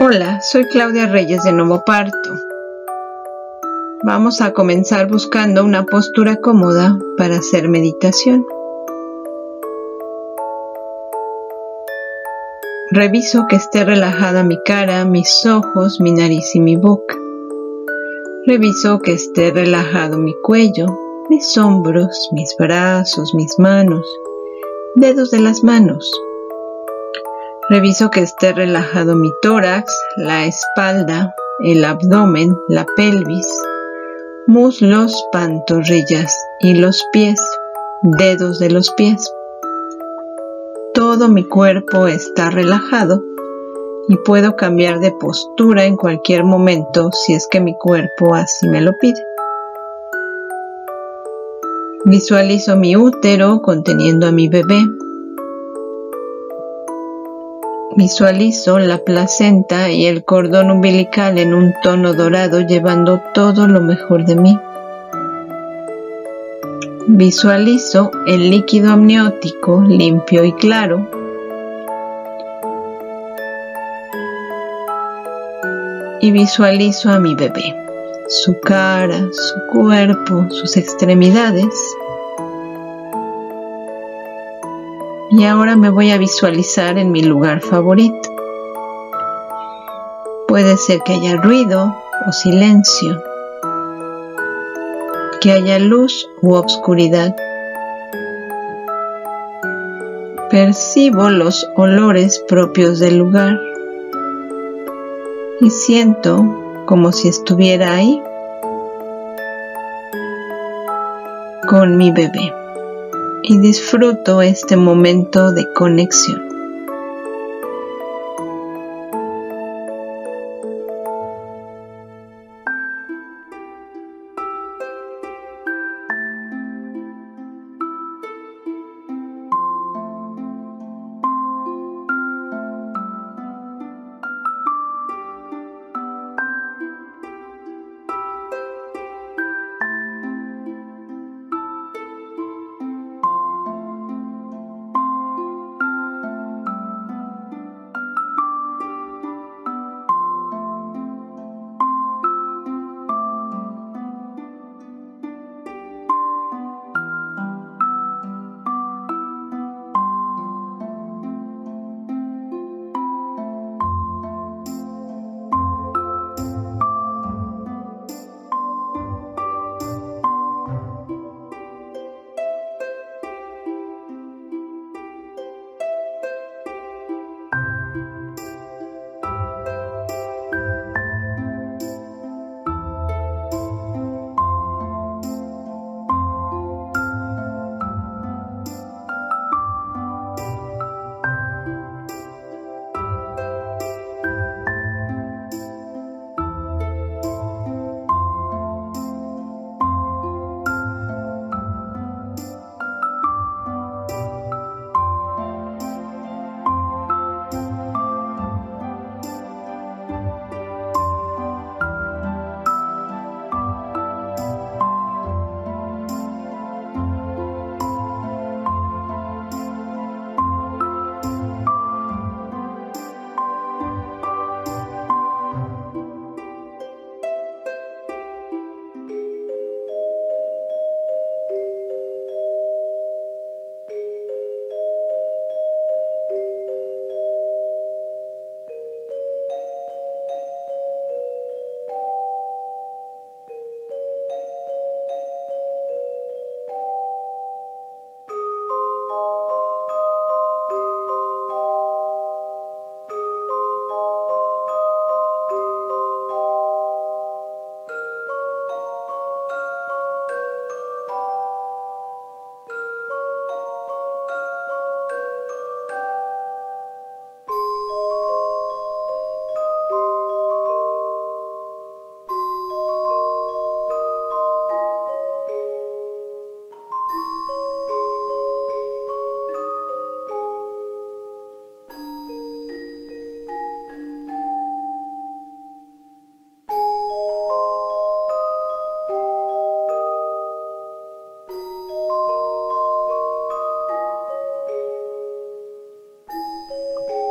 Hola, soy Claudia Reyes de Nuevo Parto. Vamos a comenzar buscando una postura cómoda para hacer meditación. Reviso que esté relajada mi cara, mis ojos, mi nariz y mi boca. Reviso que esté relajado mi cuello, mis hombros, mis brazos, mis manos, dedos de las manos. Reviso que esté relajado mi tórax, la espalda, el abdomen, la pelvis, muslos, pantorrillas y los pies, dedos de los pies. Todo mi cuerpo está relajado y puedo cambiar de postura en cualquier momento si es que mi cuerpo así me lo pide. Visualizo mi útero conteniendo a mi bebé. Visualizo la placenta y el cordón umbilical en un tono dorado llevando todo lo mejor de mí. Visualizo el líquido amniótico limpio y claro. Y visualizo a mi bebé, su cara, su cuerpo, sus extremidades. Y ahora me voy a visualizar en mi lugar favorito. Puede ser que haya ruido o silencio que haya luz u obscuridad. Percibo los olores propios del lugar y siento como si estuviera ahí con mi bebé y disfruto este momento de conexión.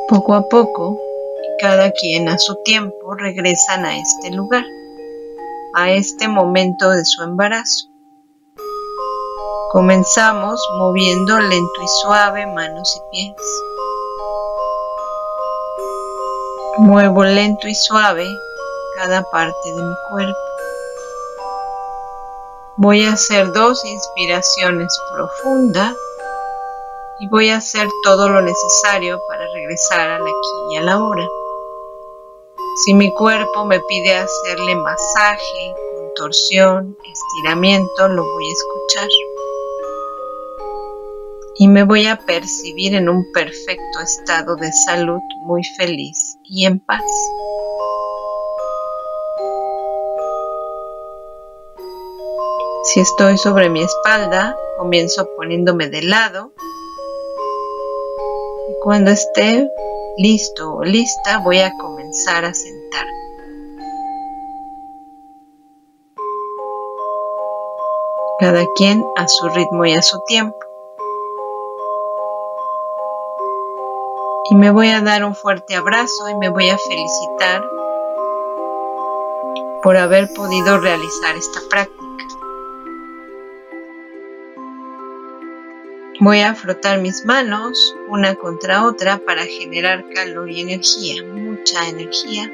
Poco a poco cada quien a su tiempo regresan a este lugar, a este momento de su embarazo. Comenzamos moviendo lento y suave manos y pies. Muevo lento y suave cada parte de mi cuerpo. Voy a hacer dos inspiraciones profundas y voy a hacer todo lo necesario para regresar al aquí y a la hora. Si mi cuerpo me pide hacerle masaje, contorsión, estiramiento, lo voy a escuchar. Y me voy a percibir en un perfecto estado de salud, muy feliz y en paz. Si estoy sobre mi espalda, comienzo poniéndome de lado cuando esté listo o lista, voy a comenzar a sentar. Cada quien a su ritmo y a su tiempo. Y me voy a dar un fuerte abrazo y me voy a felicitar por haber podido realizar esta práctica. Voy a frotar mis manos una contra otra para generar calor y energía, mucha energía.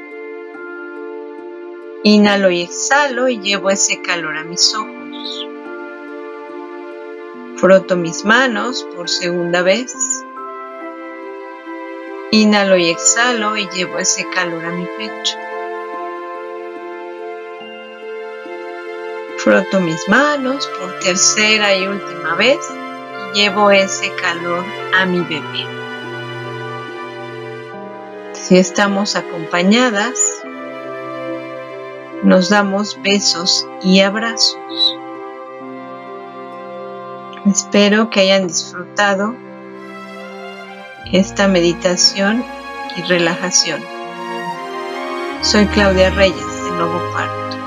Inhalo y exhalo y llevo ese calor a mis ojos. Froto mis manos por segunda vez. Inhalo y exhalo y llevo ese calor a mi pecho. Froto mis manos por tercera y última vez llevo ese calor a mi bebé. Si estamos acompañadas, nos damos besos y abrazos. Espero que hayan disfrutado esta meditación y relajación. Soy Claudia Reyes de Nuevo Parto.